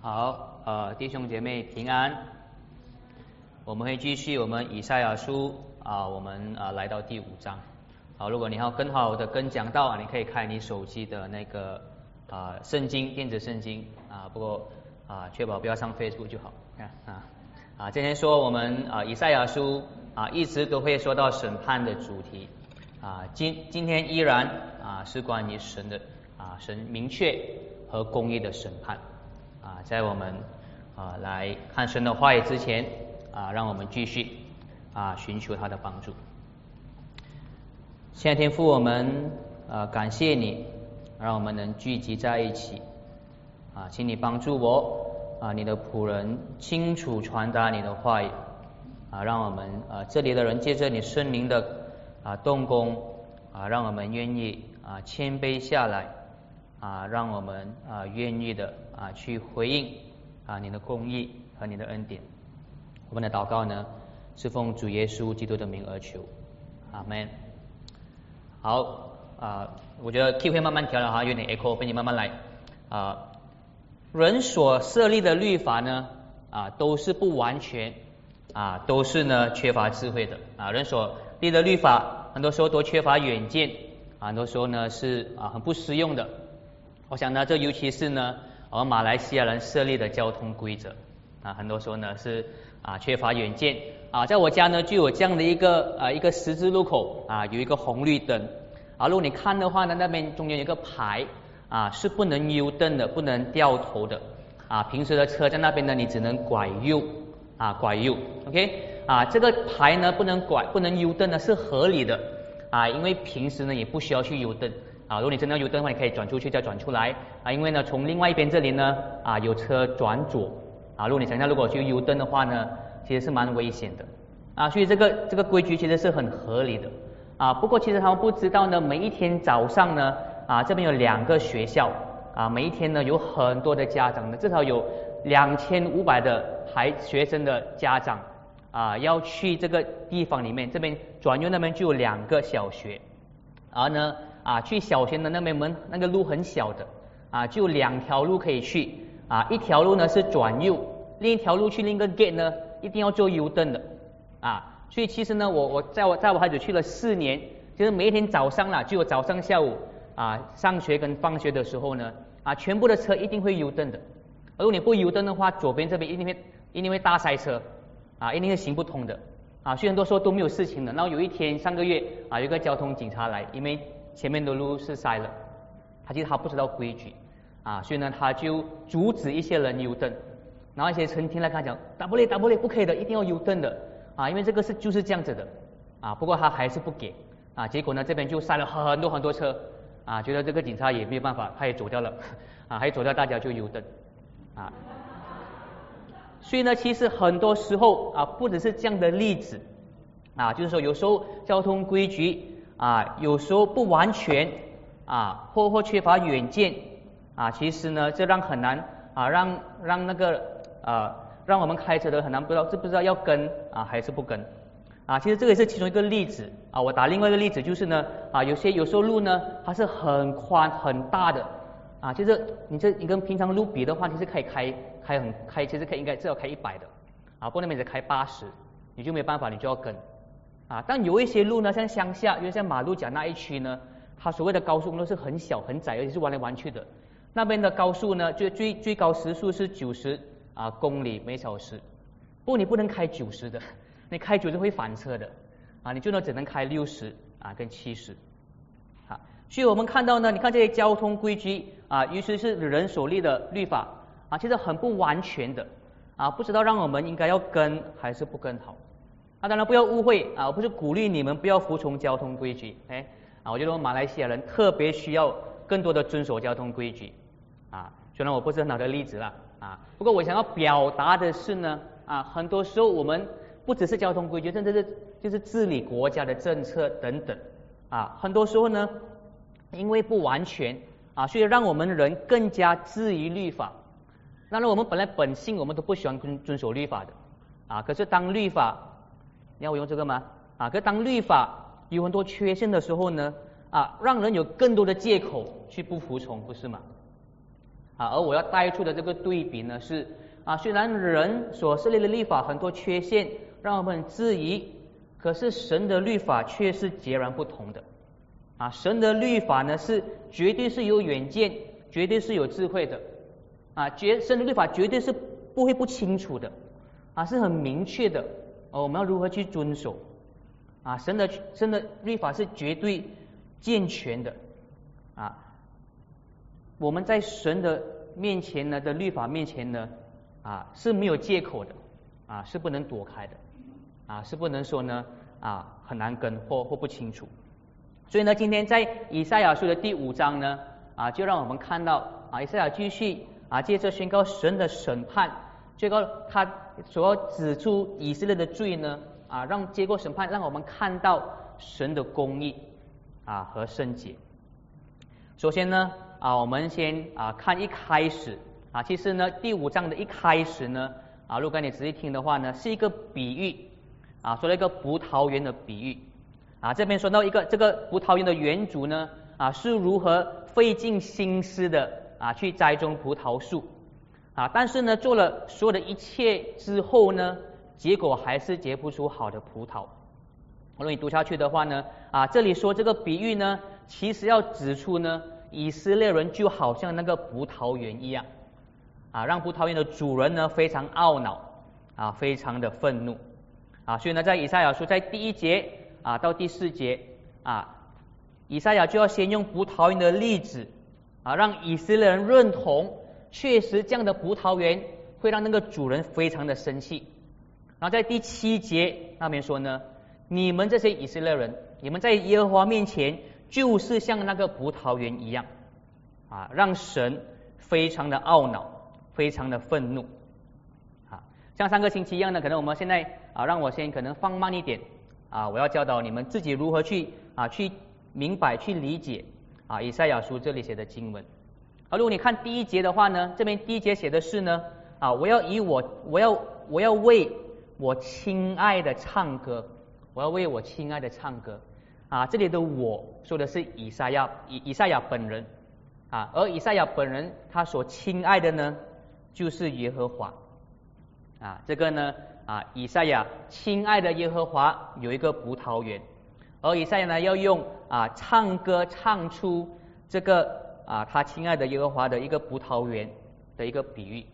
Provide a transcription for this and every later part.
好，呃，弟兄姐妹平安。我们会继续我们以赛亚书啊，我们啊来到第五章。好，如果你要更好的跟讲到，你可以开你手机的那个啊圣经电子圣经啊，不过啊确保不要上 Facebook 就好。看啊啊，今天说我们啊以赛亚书啊一直都会说到审判的主题啊，今今天依然啊是关于神的啊神明确和公义的审判。在我们啊来看神的话语之前啊，让我们继续啊寻求他的帮助。现在天父，我们啊感谢你，让我们能聚集在一起啊，请你帮助我啊，你的仆人清楚传达你的话语啊，让我们啊这里的人借着你圣灵的啊动工啊，让我们愿意啊谦卑下来。啊，让我们啊愿意的啊去回应啊你的公义和你的恩典。我们的祷告呢是奉主耶稣基督的名而求，阿门。好啊，我觉得 Q 会慢慢调了哈，有点 echo，被你慢慢来啊。人所设立的律法呢啊都是不完全啊，都是呢缺乏智慧的啊。人所立的律法很多时候都缺乏远见啊，很多时候呢是啊很不实用的。我想呢，这尤其是呢，我们马来西亚人设立的交通规则啊，很多时候呢是啊缺乏远见啊。在我家呢就有这样的一个啊一个十字路口啊，有一个红绿灯啊。如果你看的话呢，那边中间有个牌啊，是不能 U 灯的，不能掉头的啊。平时的车在那边呢，你只能拐右啊，拐右，OK 啊。这个牌呢不能拐，不能 U 灯呢是合理的啊，因为平时呢也不需要去 U 灯。啊，如果你真的有灯的话，你可以转出去再转出来啊，因为呢，从另外一边这里呢啊有车转左啊，如果你想象如果去 U 灯的话呢，其实是蛮危险的啊，所以这个这个规矩其实是很合理的啊。不过其实他们不知道呢，每一天早上呢啊这边有两个学校啊，每一天呢有很多的家长呢，至少有两千五百的孩学生的家长啊要去这个地方里面，这边转右那边就有两个小学，而呢。啊，去小学的那边门，那个路很小的，啊，就两条路可以去，啊，一条路呢是转右，另一条路去另一个 gate 呢，一定要做 U 灯的，啊，所以其实呢，我我在我在我孩子去了四年，就是每一天早上啦，就有早上下午啊上学跟放学的时候呢，啊，全部的车一定会 U 灯的，如果你不 U 灯的话，左边这边一定会一定会大塞车，啊，一定是行不通的，啊，虽然都说都没有事情的，然后有一天上个月啊，有个交通警察来，因为前面的路是塞了，他其实他不知道规矩啊，所以呢他就阻止一些人油灯，然后一些乘听来跟他讲，打不累打不累，不可以的，一定要油灯的。啊，因为这个是就是这样子的。啊，不过他还是不给。啊，结果呢这边就塞了很多很多车。啊，觉得这个警察也没有办法，他也走掉了。啊，还走掉大家就油灯啊，所以呢其实很多时候啊不只是这样的例子。啊，就是说有时候交通规矩。啊，有时候不完全啊，或或缺乏远见啊，其实呢，这让很难啊，让让那个啊，让我们开车的很难不知道，知不知道要跟啊还是不跟啊？其实这个也是其中一个例子啊。我打另外一个例子就是呢啊，有些有时候路呢它是很宽很大的啊，就是你这你跟平常路比的话，你是可以开开很开，其实可以应该至少开一百的啊，不能每次开八十，你就没办法，你就要跟。啊，但有一些路呢，像乡下，因为像马路甲那一区呢，它所谓的高速公路是很小很窄，而且是弯来弯去的。那边的高速呢，就最最高时速是九十啊公里每小时。不过你不能开九十的，你开九十会翻车的。啊，你最多只能开六十啊跟七十。啊，所以我们看到呢，你看这些交通规矩啊，尤其是人所立的律法啊，其实很不完全的啊，不知道让我们应该要跟还是不跟好。那当然不要误会啊，我不是鼓励你们不要服从交通规矩，哎，啊，我觉得马来西亚人特别需要更多的遵守交通规矩，啊，虽然我不是很好的例子了，啊，不过我想要表达的是呢，啊，很多时候我们不只是交通规矩，甚至是就是治理国家的政策等等，啊，很多时候呢，因为不完全，啊，所以让我们人更加质疑律法。那我们本来本性我们都不喜欢遵遵守律法的，啊，可是当律法你要我用这个吗？啊，可当律法有很多缺陷的时候呢，啊，让人有更多的借口去不服从，不是吗？啊，而我要带出的这个对比呢是啊，虽然人所设立的律法很多缺陷让我们质疑，可是神的律法却是截然不同的。啊，神的律法呢是绝对是有远见，绝对是有智慧的。啊，绝神的律法绝对是不会不清楚的，啊，是很明确的。哦，我们要如何去遵守？啊，神的神的律法是绝对健全的。啊，我们在神的面前呢的律法面前呢，啊是没有借口的，啊是不能躲开的，啊是不能说呢啊很难跟或或不清楚。所以呢，今天在以赛亚书的第五章呢，啊，就让我们看到啊，以赛亚继续啊，接着宣告神的审判，这个他所要指出以色列的罪呢，啊，让接过审判，让我们看到神的公义啊和圣洁。首先呢，啊，我们先啊看一开始啊，其实呢，第五章的一开始呢，啊，如果你仔细听的话呢，是一个比喻啊，说了一个葡萄园的比喻。啊，这边说到一个这个葡萄园的园主呢，啊是如何费尽心思的啊去栽种葡萄树，啊，但是呢做了所有的一切之后呢，结果还是结不出好的葡萄。如果你读下去的话呢，啊这里说这个比喻呢，其实要指出呢，以色列人就好像那个葡萄园一样，啊让葡萄园的主人呢非常懊恼，啊非常的愤怒，啊所以呢在以赛亚书在第一节。啊，到第四节啊，以赛亚就要先用葡萄园的例子啊，让以色列人认同，确实这样的葡萄园会让那个主人非常的生气。然后在第七节那边说呢，你们这些以色列人，你们在耶和华面前就是像那个葡萄园一样啊，让神非常的懊恼，非常的愤怒啊，像上个星期一样的，可能我们现在啊，让我先可能放慢一点。啊，我要教导你们自己如何去啊，去明白、去理解啊，以赛亚书这里写的经文。啊，如果你看第一节的话呢，这边第一节写的是呢，啊，我要以我，我要，我要为我亲爱的唱歌，我要为我亲爱的唱歌。啊，这里的我说的是以赛亚，以以赛亚本人。啊，而以赛亚本人他所亲爱的呢，就是耶和华。啊，这个呢。啊，以赛亚，亲爱的耶和华有一个葡萄园，而以赛亚呢要用啊唱歌唱出这个啊他亲爱的耶和华的一个葡萄园的一个比喻。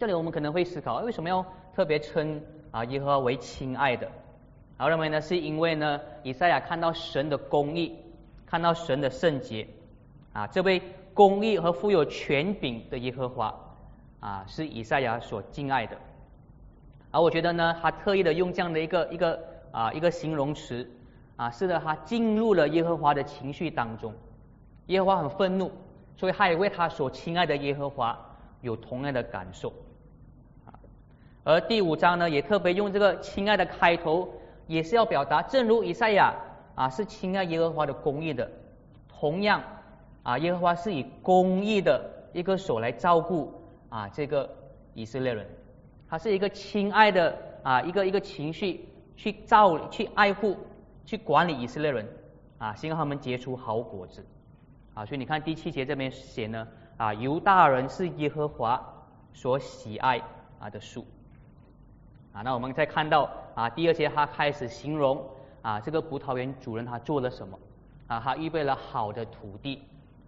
这里我们可能会思考，为什么要特别称啊耶和华为亲爱的？我认为呢是因为呢以赛亚看到神的公义，看到神的圣洁啊，这位公义和富有权柄的耶和华啊是以赛亚所敬爱的。而我觉得呢，他特意的用这样的一个一个啊一个形容词啊，使得他进入了耶和华的情绪当中。耶和华很愤怒，所以他也为他所亲爱的耶和华有同样的感受。而第五章呢，也特别用这个亲爱的开头，也是要表达，正如以赛亚啊是亲爱耶和华的公义的，同样啊耶和华是以公义的一个手来照顾啊这个以色列人。他是一个亲爱的啊，一个一个情绪去照、去爱护、去管理以色列人啊，希望他们结出好果子啊。所以你看第七节这边写呢啊，犹大人是耶和华所喜爱啊的树啊。那我们再看到啊，第二节他开始形容啊，这个葡萄园主人他做了什么啊？他预备了好的土地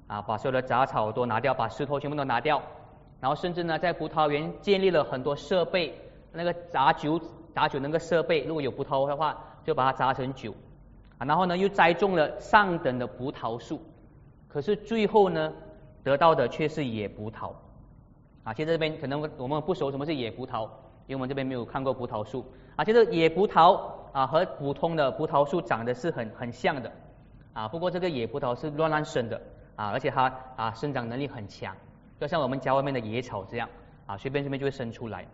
啊，把所有的杂草都拿掉，把石头全部都拿掉。然后甚至呢，在葡萄园建立了很多设备，那个榨酒榨酒那个设备，如果有葡萄的话，就把它榨成酒。啊，然后呢，又栽种了上等的葡萄树，可是最后呢，得到的却是野葡萄。啊，其实这边可能我们不熟什么是野葡萄，因为我们这边没有看过葡萄树。啊，其实野葡萄啊和普通的葡萄树长得是很很像的。啊，不过这个野葡萄是乱乱生的，啊，而且它啊生长能力很强。就像我们家外面的野草这样啊，随便随便就会生出来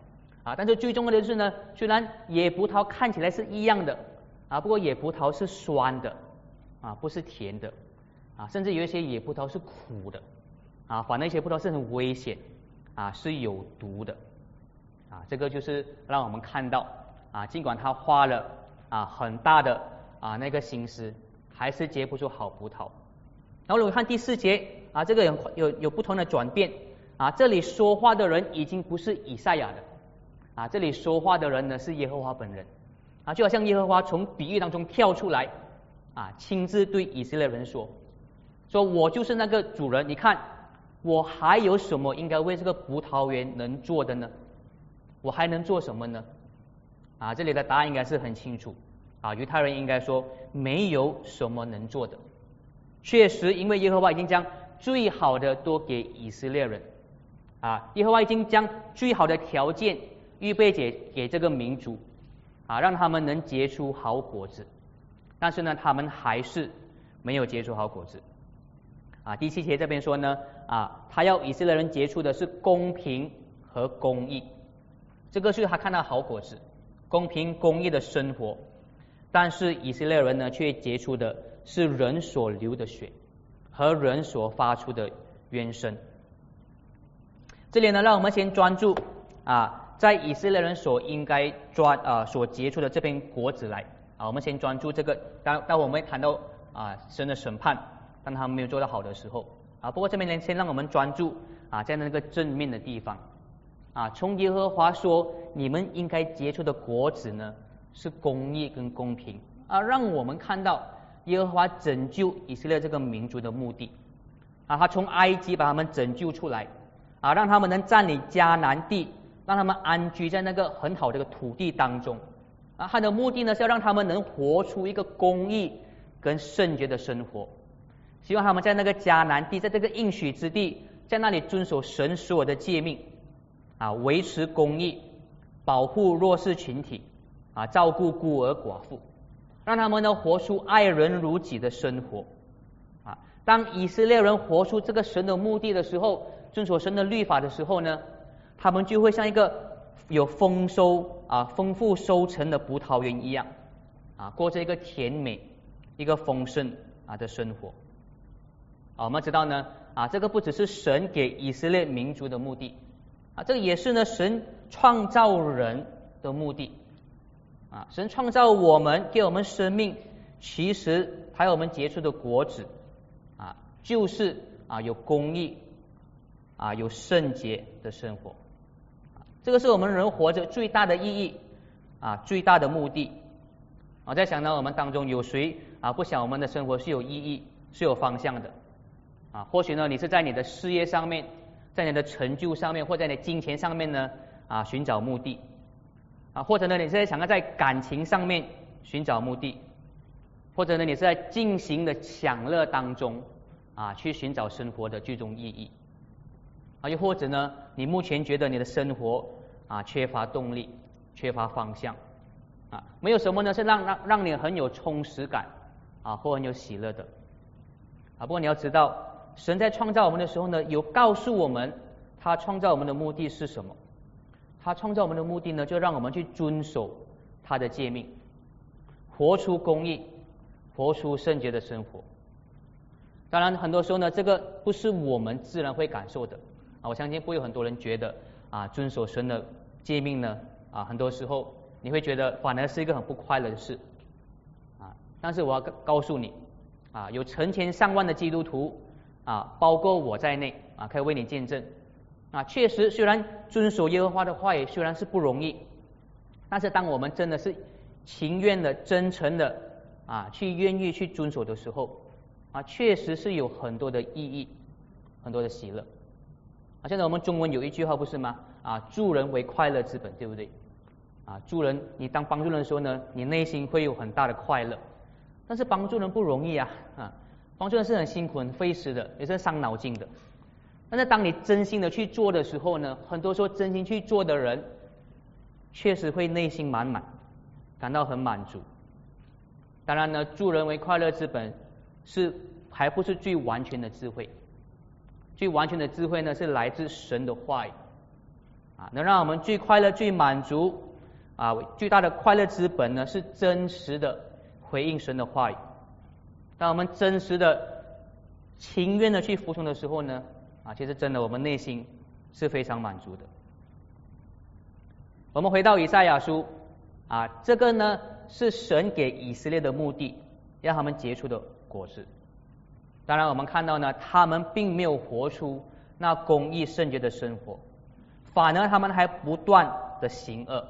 啊。但是最重要的是呢，虽然野葡萄看起来是一样的啊，不过野葡萄是酸的啊，不是甜的啊，甚至有一些野葡萄是苦的啊。反那些葡萄是很危险啊，是有毒的啊。这个就是让我们看到啊，尽管他花了啊很大的啊那个心思，还是结不出好葡萄。然后我们看第四节。啊，这个有有有不同的转变啊，这里说话的人已经不是以赛亚的，啊，这里说话的人呢是耶和华本人，啊，就好像耶和华从比喻当中跳出来，啊，亲自对以色列人说，说我就是那个主人，你看我还有什么应该为这个葡萄园能做的呢？我还能做什么呢？啊，这里的答案应该是很清楚，啊，犹太人应该说没有什么能做的，确实，因为耶和华已经将最好的都给以色列人。啊，耶和华已经将最好的条件预备给给这个民族，啊，让他们能结出好果子，但是呢，他们还是没有结出好果子。啊，第七节这边说呢，啊，他要以色列人结出的是公平和公义，这个是他看到好果子，公平公义的生活，但是以色列人呢，却结出的是人所流的血和人所发出的冤声。这里呢，让我们先专注啊，在以色列人所应该抓啊所结出的这片果子来啊，我们先专注这个。当当我们谈到啊神的审判，当他们没有做到好的时候啊，不过这边呢，先让我们专注啊在那个正面的地方啊，从耶和华说你们应该结出的果子呢是公义跟公平啊，让我们看到耶和华拯救以色列这个民族的目的啊，他从埃及把他们拯救出来。啊，让他们能占领迦南地，让他们安居在那个很好的个土地当中。啊，他的目的呢是要让他们能活出一个公义跟圣洁的生活。希望他们在那个迦南地，在这个应许之地，在那里遵守神所有的诫命，啊，维持公义，保护弱势群体，啊，照顾孤儿寡妇，让他们呢活出爱人如己的生活。啊，当以色列人活出这个神的目的的时候。遵守神的律法的时候呢，他们就会像一个有丰收啊、丰富收成的葡萄园一样啊，过着一个甜美、一个丰盛啊的生活。啊，我们知道呢啊，这个不只是神给以色列民族的目的啊，这个也是呢神创造人的目的。啊。神创造我们，给我们生命，其实还有我们结出的。果子啊，就是啊有公义。啊，有圣洁的生活，这个是我们人活着最大的意义啊，最大的目的。我在想到我们当中有谁啊不想我们的生活是有意义、是有方向的啊？或许呢，你是在你的事业上面，在你的成就上面，或在你金钱上面呢啊寻找目的啊？或者呢，你是在想要在感情上面寻找目的，或者呢，你是在进行的享乐当中啊去寻找生活的最终意义。啊，又或者呢？你目前觉得你的生活啊缺乏动力、缺乏方向啊，没有什么呢是让让让你很有充实感啊，或很有喜乐的啊。不过你要知道，神在创造我们的时候呢，有告诉我们他创造我们的目的是什么？他创造我们的目的呢，就让我们去遵守他的诫命，活出公义，活出圣洁的生活。当然，很多时候呢，这个不是我们自然会感受的。啊，我相信会有很多人觉得啊，遵守神的诫命呢，啊，很多时候你会觉得反而是一个很不快乐的事，啊，但是我要告诉你，啊，有成千上万的基督徒啊，包括我在内啊，可以为你见证，啊，确实虽然遵守耶和华的话语虽然是不容易，但是当我们真的是情愿的、真诚的啊，去愿意去遵守的时候，啊，确实是有很多的意义，很多的喜乐。啊，现在我们中文有一句话不是吗？啊，助人为快乐之本，对不对？啊，助人，你当帮助人的时候呢，你内心会有很大的快乐。但是帮助人不容易啊，啊，帮助人是很辛苦、很费时的，也是伤脑筋的。但是当你真心的去做的时候呢，很多时候真心去做的人，确实会内心满满，感到很满足。当然呢，助人为快乐之本，是还不是最完全的智慧。最完全的智慧呢，是来自神的话语啊，能让我们最快乐、最满足啊，最大的快乐之本呢，是真实的回应神的话语。当我们真实的、情愿的去服从的时候呢，啊，其实真的我们内心是非常满足的。我们回到以赛亚书啊，这个呢是神给以色列的目的，让他们结出的果子。当然，我们看到呢，他们并没有活出那公义圣洁的生活，反而他们还不断的行恶。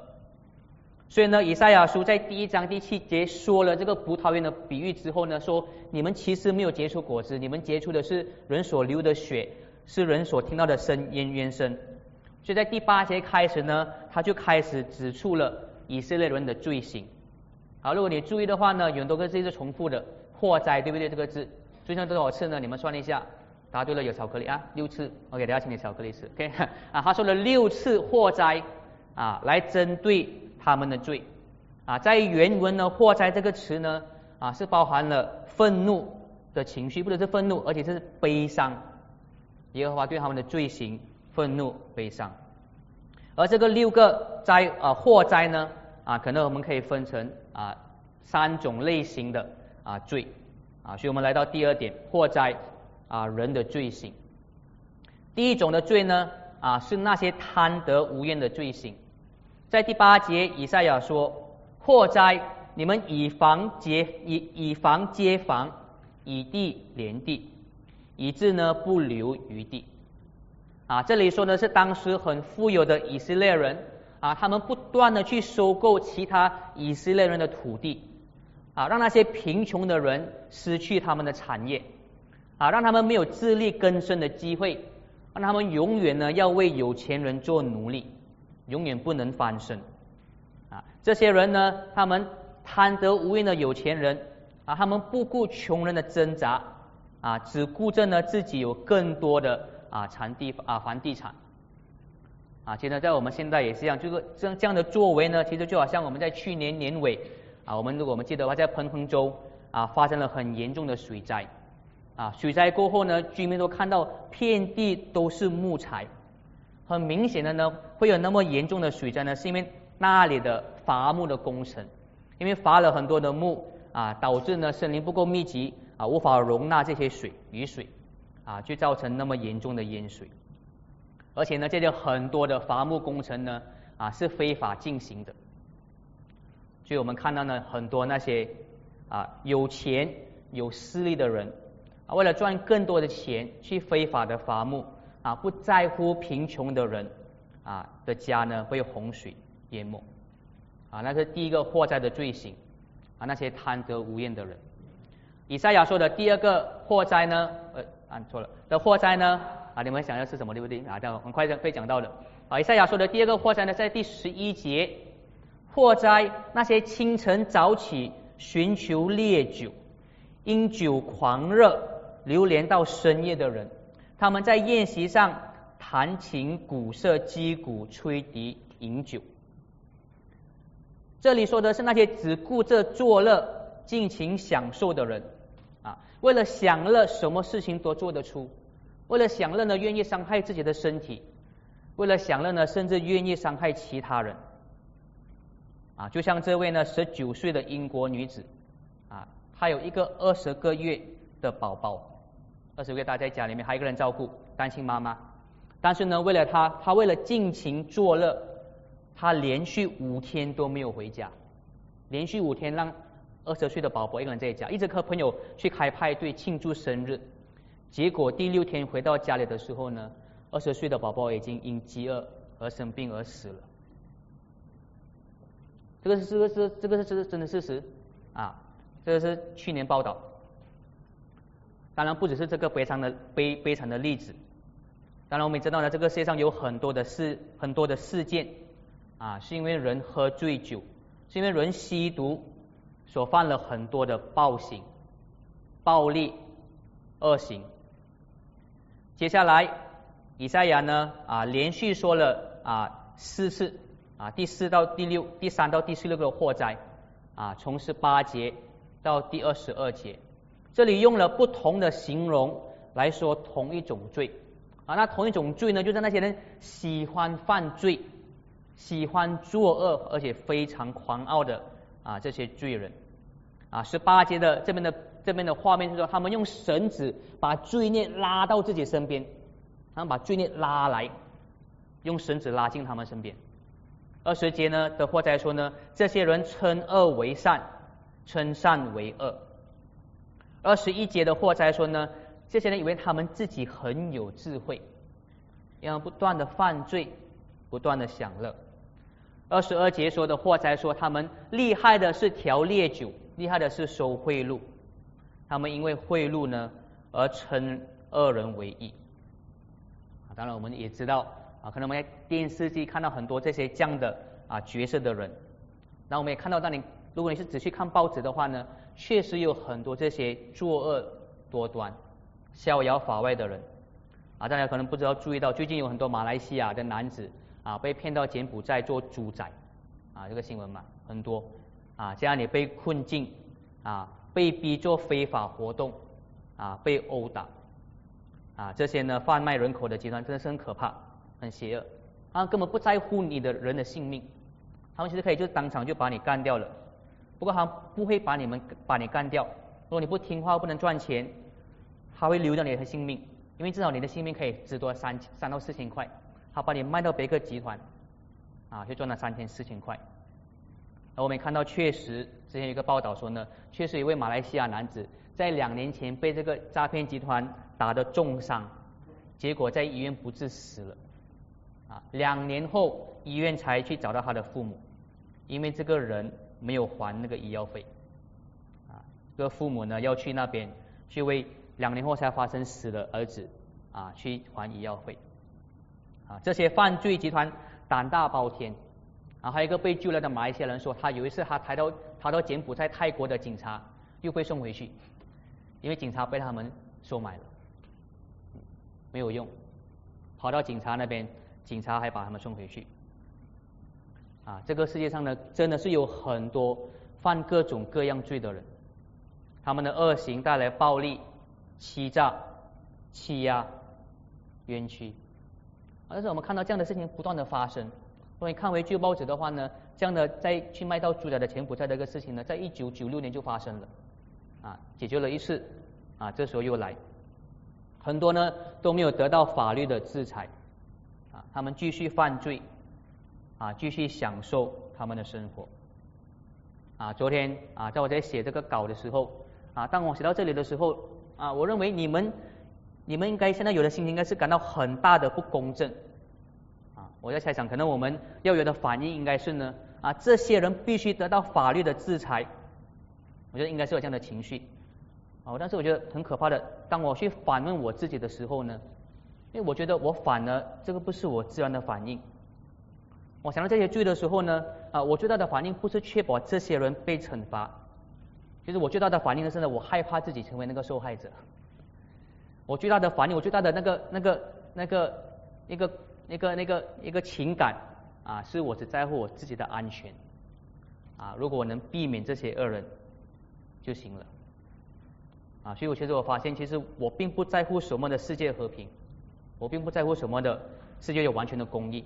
所以呢，以赛亚书在第一章第七节说了这个葡萄园的比喻之后呢，说你们其实没有结出果子，你们结出的是人所流的血，是人所听到的声音冤声。所以在第八节开始呢，他就开始指出了以色列人的罪行。好，如果你注意的话呢，有很多个字是重复的，祸灾对不对？这个字出现多少次呢？你们算了一下，答对了有巧克力啊，六次。OK，等下请你巧克力吃。OK，啊，他说了六次祸灾啊，来针对。他们的罪啊，在原文呢，“祸灾”这个词呢啊，是包含了愤怒的情绪，不只是愤怒，而且是悲伤。耶和华对他们的罪行愤怒悲伤。而这个六个灾啊祸灾呢啊，可能我们可以分成啊三种类型的啊罪啊，所以我们来到第二点，祸灾啊人的罪行。第一种的罪呢啊，是那些贪得无厌的罪行。在第八节，以赛亚说：“祸灾，你们以房接以以房接房，以地连地，以致呢不留余地。”啊，这里说的是当时很富有的以色列人啊，他们不断的去收购其他以色列人的土地啊，让那些贫穷的人失去他们的产业啊，让他们没有自力更生的机会，让他们永远呢要为有钱人做奴隶。永远不能翻身啊！这些人呢，他们贪得无厌的有钱人啊，他们不顾穷人的挣扎啊，只顾着呢自己有更多的啊产地啊房地产啊。其实，在我们现在也是一样，就是这样这样的作为呢，其实就好像我们在去年年尾啊，我们如果我们记得的话，在彭亨州啊发生了很严重的水灾啊，水灾过后呢，居民都看到遍地都是木材。很明显的呢，会有那么严重的水灾呢，是因为那里的伐木的工程，因为伐了很多的木啊，导致呢森林不够密集啊，无法容纳这些水雨水啊，就造成那么严重的淹水。而且呢，这些很多的伐木工程呢啊是非法进行的，所以我们看到呢很多那些啊有钱有势力的人啊，为了赚更多的钱去非法的伐木。啊，不在乎贫穷的人啊的家呢，被洪水淹没啊，那是第一个祸灾的罪行啊，那些贪得无厌的人。以赛亚说的第二个祸灾呢，呃，按错了的祸灾呢啊，你们想要是什么对不对啊？这样很快就会讲到的啊。以赛亚说的第二个祸灾呢，在第十一节，祸灾那些清晨早起寻求烈酒，因酒狂热流连到深夜的人。他们在宴席上弹琴、鼓瑟、击鼓、吹笛、饮酒。这里说的是那些只顾着作乐、尽情享受的人啊，为了享乐，什么事情都做得出；为了享乐呢，愿意伤害自己的身体；为了享乐呢，甚至愿意伤害其他人。啊，就像这位呢，十九岁的英国女子啊，她有一个二十个月的宝宝。二十个月，他在家里面还有一个人照顾，单亲妈妈。但是呢，为了他，他为了尽情作乐，他连续五天都没有回家，连续五天让二十岁的宝宝一个人在家，一直和朋友去开派对庆祝生日。结果第六天回到家里的时候呢，二十岁的宝宝已经因饥饿而生病而死了。这个是这个是这个是是真的事实啊，这个是去年报道。当然不只是这个悲惨的悲悲惨的例子，当然我们也知道呢，这个世界上有很多的事很多的事件啊，是因为人喝醉酒，是因为人吸毒所犯了很多的暴行、暴力、恶行。接下来以赛亚呢啊连续说了啊四次啊第四到第六第三到第十六个祸灾啊从十八节到第二十二节。这里用了不同的形容来说同一种罪啊，那同一种罪呢，就是那些人喜欢犯罪、喜欢作恶，而且非常狂傲的啊这些罪人啊。十八节的这边的这边的画面是说，他们用绳子把罪孽拉到自己身边，他们把罪孽拉来，用绳子拉进他们身边。二十节呢的话在说呢，这些人称恶为善，称善为恶。二十一节的祸灾说呢，这些人以为他们自己很有智慧要不断的犯罪，不断的享乐。二十二节说的祸灾说，他们厉害的是调烈酒，厉害的是收贿赂。他们因为贿赂呢，而称恶人为义。当然我们也知道啊，可能我们在电视机看到很多这些这样的啊角色的人。那我们也看到，当你如果你是仔细看报纸的话呢，确实有很多这些作恶多端、逍遥法外的人。啊，大家可能不知道注意到，最近有很多马来西亚的男子。啊，被骗到柬埔寨做猪仔，啊，这个新闻嘛很多，啊，这样你被困境，啊，被逼做非法活动，啊，被殴打，啊，这些呢贩卖人口的集团真的是很可怕，很邪恶，他根本不在乎你的人的性命，他们其实可以就当场就把你干掉了，不过他不会把你们把你干掉，如果你不听话不能赚钱，他会留掉你的性命，因为至少你的性命可以值多三三到四千块。他把你卖到别个集团，啊，就赚了三千四千块。而我们看到，确实之前有一个报道说呢，确实一位马来西亚男子在两年前被这个诈骗集团打得重伤，结果在医院不治死了。啊，两年后医院才去找到他的父母，因为这个人没有还那个医药费。啊，这个父母呢要去那边去为两年后才发生死的儿子啊去还医药费。啊，这些犯罪集团胆大包天，啊，还有一个被救了的马来西亚人说，他有一次他抬到逃到柬埔寨泰国的警察又被送回去，因为警察被他们收买了，没有用，跑到警察那边，警察还把他们送回去。啊，这个世界上呢，真的是有很多犯各种各样罪的人，他们的恶行带来暴力、欺诈、欺压、冤屈。但是我们看到这样的事情不断的发生。如果你看回旧报纸的话呢，这样的在去卖到猪仔的柬埔寨的一个事情呢，在一九九六年就发生了，啊，解决了一次，啊，这时候又来，很多呢都没有得到法律的制裁，啊，他们继续犯罪，啊，继续享受他们的生活。啊，昨天啊，在我在写这个稿的时候，啊，当我写到这里的时候，啊，我认为你们。你们应该现在有的心情应该是感到很大的不公正，啊，我在猜想，可能我们要有的反应应该是呢，啊，这些人必须得到法律的制裁，我觉得应该是有这样的情绪，啊，但是我觉得很可怕的，当我去反问我自己的时候呢，因为我觉得我反了，这个不是我自然的反应，我想到这些罪的时候呢，啊，我最大的反应不是确保这些人被惩罚，其实我最大的反应是呢，我害怕自己成为那个受害者。我最大的反应，我最大的那个、那个、那个、一个、那个、那个一个情感啊，是我只在乎我自己的安全啊。如果我能避免这些恶人就行了啊。所以，我其实我发现，其实我并不在乎什么的世界和平，我并不在乎什么的世界有完全的公义。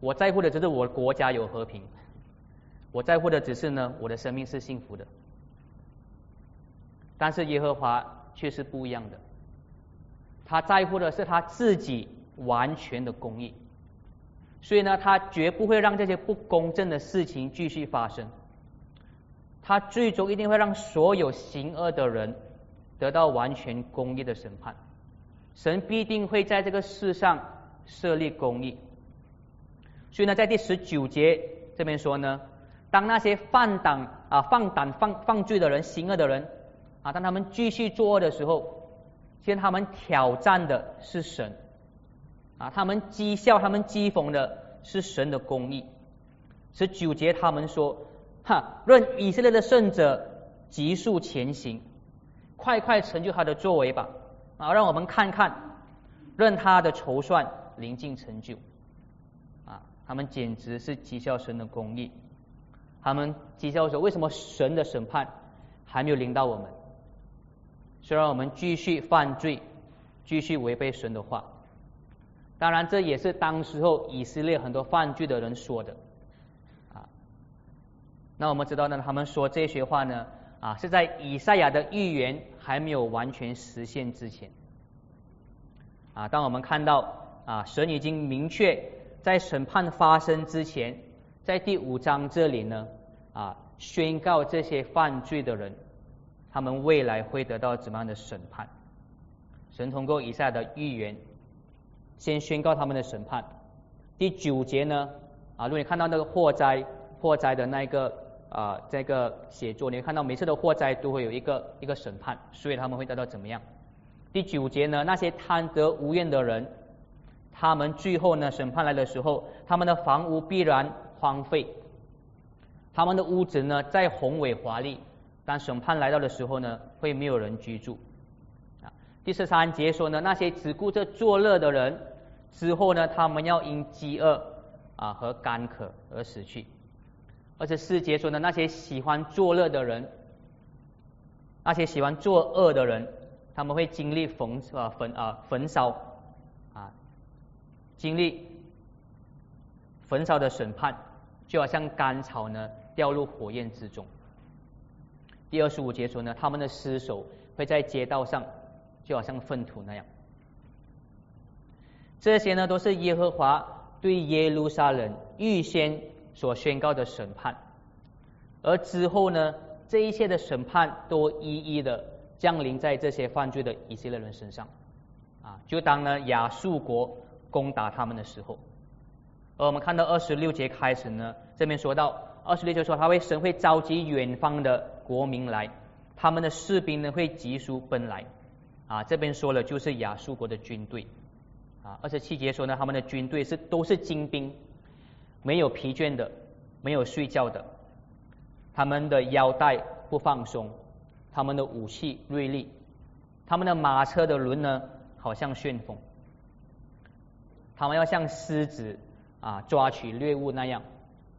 我在乎的只是我国家有和平，我在乎的只是呢，我的生命是幸福的。但是耶和华却是不一样的。他在乎的是他自己完全的公义，所以呢，他绝不会让这些不公正的事情继续发生。他最终一定会让所有行恶的人得到完全公义的审判。神必定会在这个世上设立公义。所以呢，在第十九节这边说呢，当那些放胆啊放胆放放罪的人、行恶的人啊，当他们继续作恶的时候。现在他们挑战的是神，啊，他们讥笑、他们讥讽的是神的公义。十九节他们说：“哈，论以色列的圣者急速前行，快快成就他的作为吧！啊，让我们看看，论他的筹算临近成就。他们简直是讥笑神的公义。他们讥笑说：为什么神的审判还没有临到我们？”虽然我们继续犯罪，继续违背神的话，当然这也是当时候以色列很多犯罪的人说的啊。那我们知道呢，他们说这些话呢，啊是在以赛亚的预言还没有完全实现之前啊。当我们看到啊，神已经明确在审判发生之前，在第五章这里呢啊，宣告这些犯罪的人。他们未来会得到怎么样的审判？神通过以下的预言，先宣告他们的审判。第九节呢，啊，如果你看到那个祸灾，祸灾的那个啊这个写作，你会看到每次的祸灾都会有一个一个审判，所以他们会得到怎么样？第九节呢，那些贪得无厌的人，他们最后呢审判来的时候，他们的房屋必然荒废，他们的屋子呢再宏伟华丽，当审判来到的时候呢，会没有人居住。啊，第十三节说呢，那些只顾着作乐的人，之后呢，他们要因饥饿啊和干渴而死去。而且四节说呢，那些喜欢作乐的人，那些喜欢作恶的人，他们会经历焚啊焚啊焚烧，经历焚烧的审判，就好像干草呢掉入火焰之中。第二十五节说呢，他们的尸首会在街道上，就好像粪土那样。这些呢，都是耶和华对耶路撒冷预先。所宣告的审判，而之后呢，这一切的审判都一一的降临在这些犯罪的以色列人身上，啊，就当呢亚述国攻打他们的时候，而我们看到二十六节开始呢，这边说到二十六节说他会神会召集远方的国民来，他们的士兵呢会急速奔来，啊，这边说了就是亚述国的军队，啊，二十七节说呢他们的军队是都是精兵。没有疲倦的，没有睡觉的，他们的腰带不放松，他们的武器锐利，他们的马车的轮呢，好像旋风，他们要像狮子啊抓取猎物那样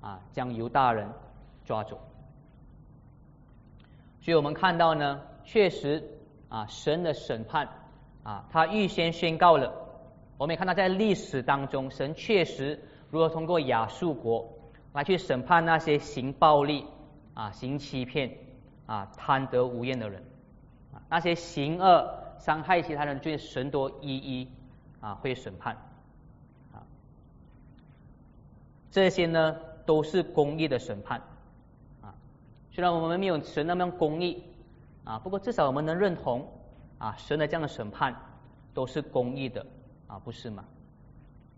啊将犹大人抓走。所以我们看到呢，确实啊神的审判啊他预先宣告了，我们也看到在历史当中，神确实。如何通过亚述国来去审判那些行暴力啊、行欺骗啊、贪得无厌的人啊？那些行恶、伤害其他人罪，神都一一啊会审判啊。这些呢都是公义的审判啊。虽然我们没有神那么公义啊，不过至少我们能认同啊，神的这样的审判都是公义的啊，不是吗？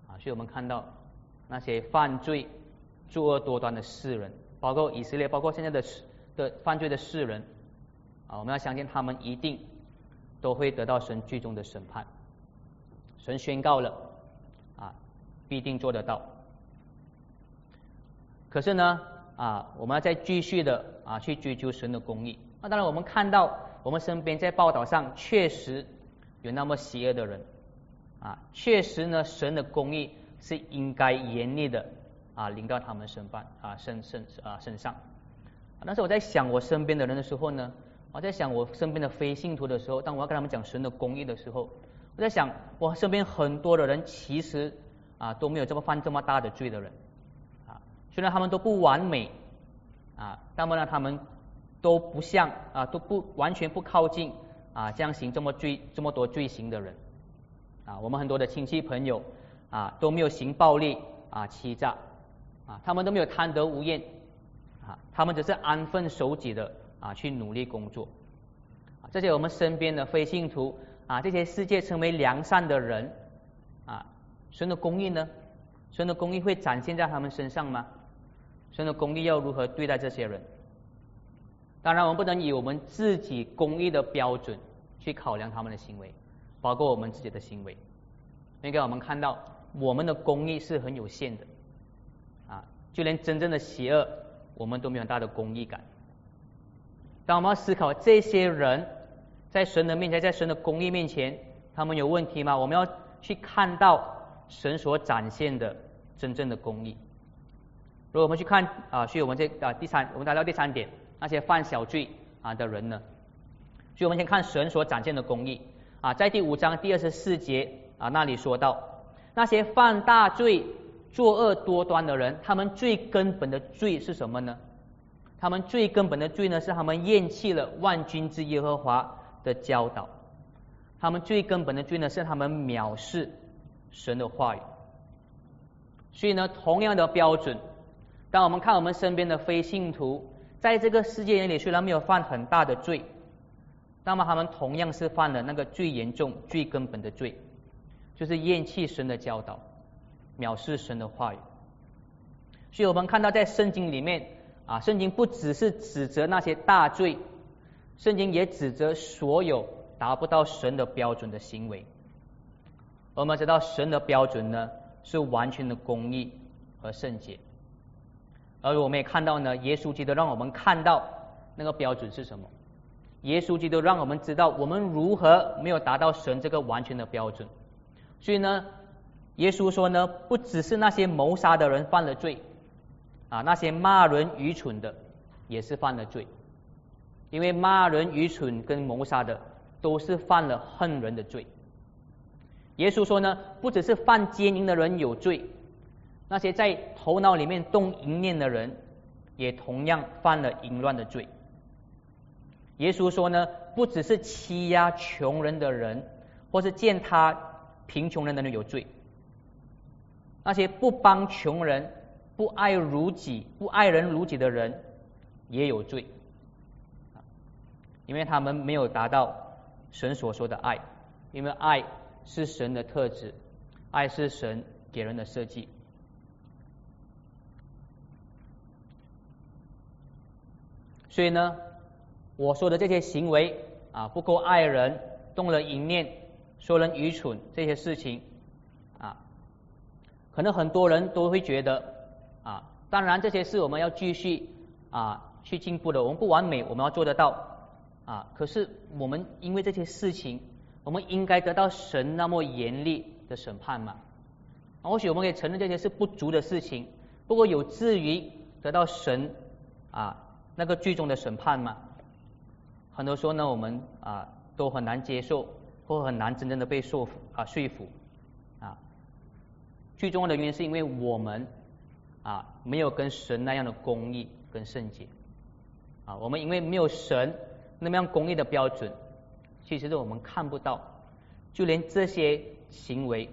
啊，所以我们看到。那些犯罪、作恶多端的世人，包括以色列，包括现在的的犯罪的世人，啊，我们要相信他们一定都会得到神最终的审判。神宣告了，啊，必定做得到。可是呢，啊，我们要再继续的啊去追求神的公义。那当然，我们看到我们身边在报道上确实有那么邪恶的人，啊，确实呢，神的公义。是应该严厉的啊，临到他们身办啊身身啊身上。但是我在想我身边的人的时候呢，我在想我身边的非信徒的时候，当我要跟他们讲神的公义的时候，我在想我身边很多的人其实啊都没有这么犯这么大的罪的人，虽然他们都不完美啊，但么呢他们都不像啊都不完全不靠近啊这样行这么罪这么多罪行的人啊，我们很多的亲戚朋友。啊，都没有行暴力啊，欺诈啊，他们都没有贪得无厌啊，他们只是安分守己的啊，去努力工作。这些我们身边的非信徒啊，这些世界称为良善的人啊，神的公义呢？神的公义会展现在他们身上吗？神的公义要如何对待这些人？当然，我们不能以我们自己公义的标准去考量他们的行为，包括我们自己的行为，应该我们看到。我们的公义是很有限的，啊，就连真正的邪恶，我们都没有大的公义感。当我们要思考这些人在神的面前，在神的公义面前，他们有问题吗？我们要去看到神所展现的真正的公义。如果我们去看啊，所以我们这啊第三，我们来到第三点，那些犯小罪啊的人呢？所以我们先看神所展现的公义啊，在第五章第二十四节啊那里说到。那些犯大罪、作恶多端的人，他们最根本的罪是什么呢？他们最根本的罪呢，是他们厌弃了万军之耶和华的教导。他们最根本的罪呢，是他们藐视神的话语。所以呢，同样的标准，当我们看我们身边的非信徒，在这个世界眼里虽然没有犯很大的罪，那么他们同样是犯了那个最严重、最根本的罪。就是厌弃神的教导，藐视神的话语。所以我们看到在圣经里面啊，圣经不只是指责那些大罪，圣经也指责所有达不到神的标准的行为。我们知道神的标准呢是完全的公义和圣洁，而我们也看到呢，耶稣基督让我们看到那个标准是什么。耶稣基督让我们知道我们如何没有达到神这个完全的标准，所以呢，耶稣说呢，不只是那些谋杀的人犯了罪，啊，那些骂人愚蠢的也是犯了罪，因为骂人愚蠢跟谋杀的都是犯了恨人的罪。耶稣说呢，不只是犯奸淫的人有罪，那些在头脑里面动淫念的人，也同样犯了淫乱的罪。耶稣说呢，不只是欺压穷人的人，或是践踏贫穷人的人有罪，那些不帮穷人、不爱如己、不爱人如己的人也有罪，因为他们没有达到神所说的爱，因为爱是神的特质，爱是神给人的设计，所以呢。我说的这些行为啊，不够爱人，动了淫念，说人愚蠢这些事情啊，可能很多人都会觉得啊，当然这些事我们要继续啊去进步的，我们不完美，我们要做得到啊。可是我们因为这些事情，我们应该得到神那么严厉的审判吗？或许我们可以承认这些是不足的事情，不过有至于得到神啊那个最终的审判吗？很多时候呢，我们啊都很难接受，或很难真正的被说服啊说服啊。最重要的原因是因为我们啊没有跟神那样的公义跟圣洁啊，我们因为没有神那么样公义的标准，其实是我们看不到，就连这些行为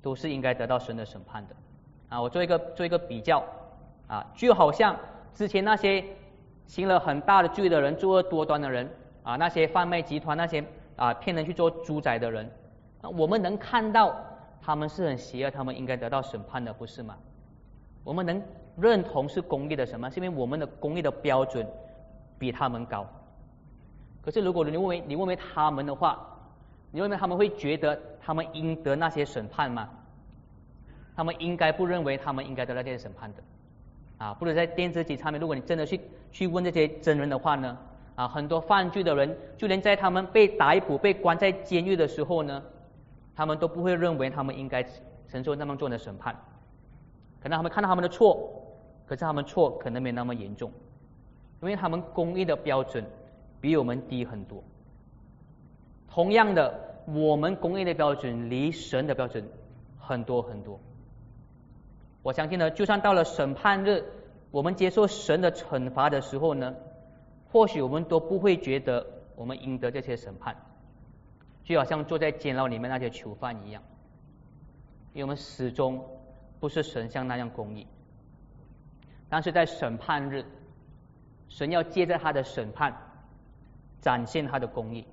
都是应该得到神的审判的啊。我做一个做一个比较啊，就好像之前那些。行了很大的罪的人，作恶多端的人啊，那些贩卖集团，那些啊骗人去做猪仔的人，那我们能看到他们是很邪恶，他们应该得到审判的，不是吗？我们能认同是公义的什么？是因为我们的公义的标准比他们高。可是如果你认为你认为他们的话，你认为他们会觉得他们应得那些审判吗？他们应该不认为他们应该得到这些审判的。啊，不如在电子机上面，如果你真的去去问这些真人的话呢，啊，很多犯罪的人，就连在他们被逮捕、被关在监狱的时候呢，他们都不会认为他们应该承受那么重的审判。可能他们看到他们的错，可是他们错可能没那么严重，因为他们公益的标准比我们低很多。同样的，我们公益的标准离神的标准很多很多。我相信呢，就算到了审判日，我们接受神的惩罚的时候呢，或许我们都不会觉得我们应得这些审判，就好像坐在监牢里面那些囚犯一样，因为我们始终不是神像那样公义。但是在审判日，神要借着他的审判展现他的公义，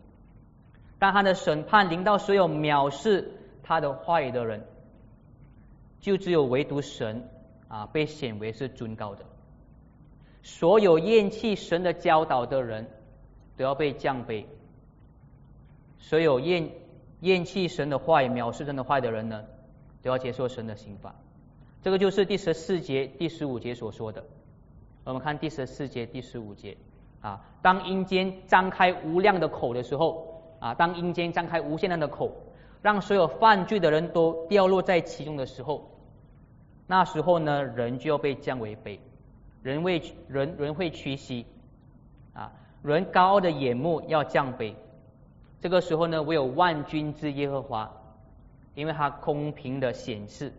当他的审判临到所有藐视他的话语的人。就只有唯独神啊被显为是尊高的，所有厌弃神的教导的人都要被降卑，所有厌厌弃神的坏、藐视神的坏的人呢，都要接受神的刑罚。这个就是第十四节、第十五节所说的。我们看第十四节、第十五节啊，当阴间张开无量的口的时候啊，当阴间张开无限量的口。让所有犯罪的人都掉落在其中的时候，那时候呢，人就要被降为卑，人为人人会屈膝啊，人高傲的眼目要降卑。这个时候呢，唯有万军之耶和华，因为他公平的显示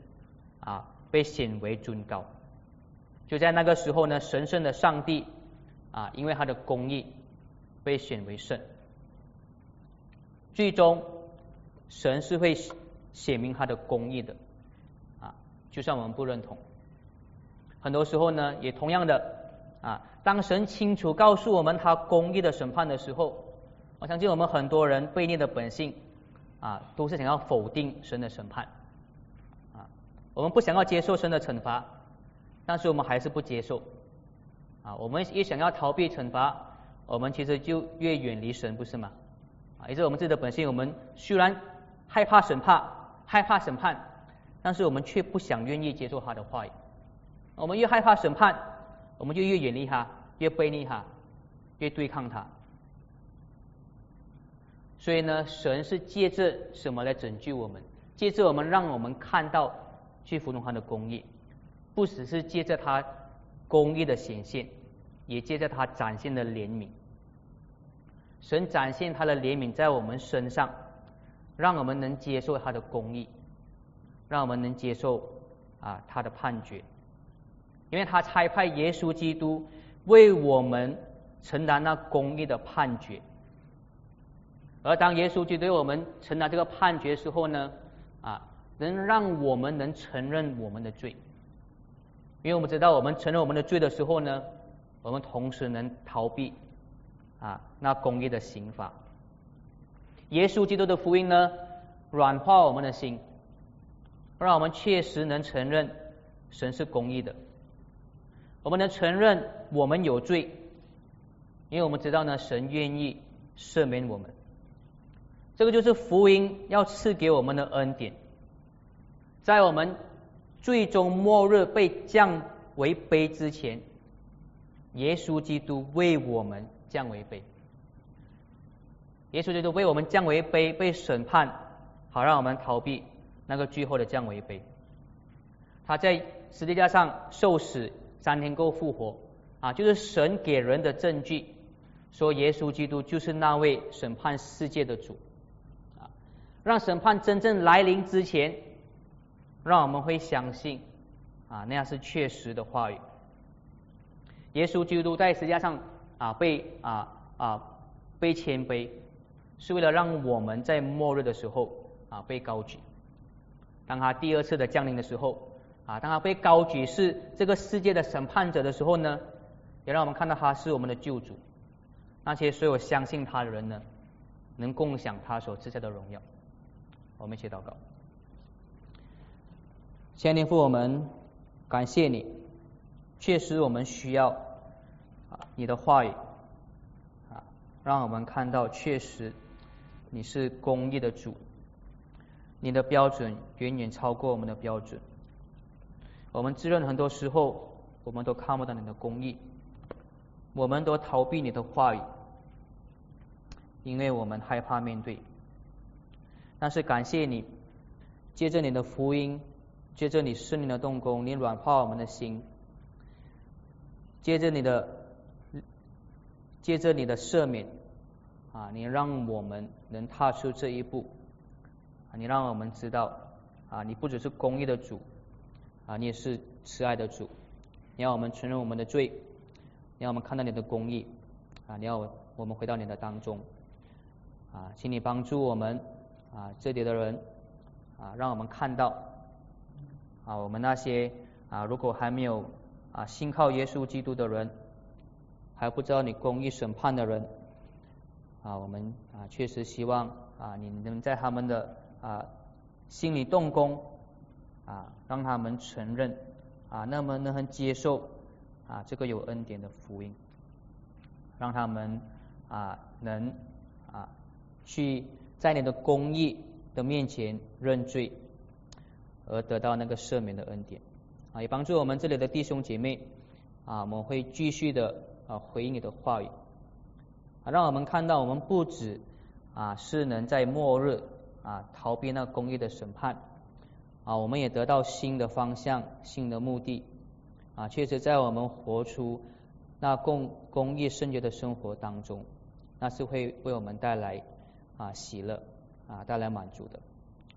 啊，被显为尊高。就在那个时候呢，神圣的上帝啊，因为他的公义被选为圣，最终。神是会写明他的公义的。啊，就算我们不认同，很多时候呢，也同样的啊，当神清楚告诉我们他公义的审判的时候，我相信我们很多人悖逆的本性啊都是想要否定神的审判。啊，我们不想要接受神的惩罚，但是我们还是不接受。啊，我们越想要逃避惩罚，我们其实就越远离神，不是吗？啊，也是我们自己的本性，我们虽然害怕审判，害怕审判，但是我们却不想愿意接受他的话语。我们越害怕审判，我们就越远离他，越背离他，越对抗他。所以呢，神是借着什么来拯救我们？借着我们，让我们看到去服从他的公义，不只是借着他公义的显现，也借着他展现的怜悯。神展现他的怜悯在我们身上，让我们能接受他的公义，让我们能接受啊他的判决，因为他差派耶稣基督为我们承担那公义的判决。而当耶稣基督对我们承担这个判决时候呢，啊，能让我们能承认我们的罪，因为我们知道我们承认我们的罪的时候呢，我们同时能逃避。啊，那公义的刑罚，耶稣基督的福音呢，软化我们的心，让我们确实能承认神是公义的，我们能承认我们有罪，因为我们知道呢，神愿意赦免我们，这个就是福音要赐给我们的恩典，在我们最终末日被降为卑之前，耶稣基督为我们。降为卑，耶稣基督为我们降为卑，被审判，好让我们逃避那个最后的降为卑。他在十字架上受死，三天后复活，啊，就是神给人的证据，说耶稣基督就是那位审判世界的主，啊，让审判真正来临之前，让我们会相信，啊，那样是确实的话语。耶稣基督在十字架上。啊，被啊啊被谦卑，是为了让我们在末日的时候啊被高举。当他第二次的降临的时候，啊，当他被高举是这个世界的审判者的时候呢，也让我们看到他是我们的救主。那些所有相信他的人呢，能共享他所赐下的荣耀。我们一起祷告。先天父，我们感谢你，确实我们需要啊。你的话语啊，让我们看到确实你是公义的主，你的标准远远超过我们的标准。我们自认很多时候我们都看不到你的公义，我们都逃避你的话语，因为我们害怕面对。但是感谢你，借着你的福音，借着你圣灵的动工，你软化我们的心，借着你的。借着你的赦免啊，你让我们能踏出这一步啊，你让我们知道啊，你不只是公义的主啊，你也是慈爱的主。你要我们承认我们的罪，你要我们看到你的公义啊，你要我们回到你的当中啊，请你帮助我们啊，这里的人啊，让我们看到啊，我们那些啊，如果还没有啊信靠耶稣基督的人。还不知道你公义审判的人啊，我们啊确实希望啊你能在他们的啊心里动工啊，让他们承认啊，那么能接受啊这个有恩典的福音，让他们啊能啊去在你的公义的面前认罪，而得到那个赦免的恩典啊，也帮助我们这里的弟兄姐妹啊，我们会继续的。啊，回应你的话语，让我们看到我们不止啊是能在末日啊逃避那公义的审判，啊，我们也得到新的方向、新的目的，啊，确实在我们活出那共公义圣洁的生活当中，那是会为我们带来啊喜乐啊带来满足的。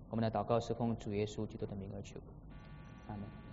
我们的祷告是奉主耶稣基督的名而求，阿门。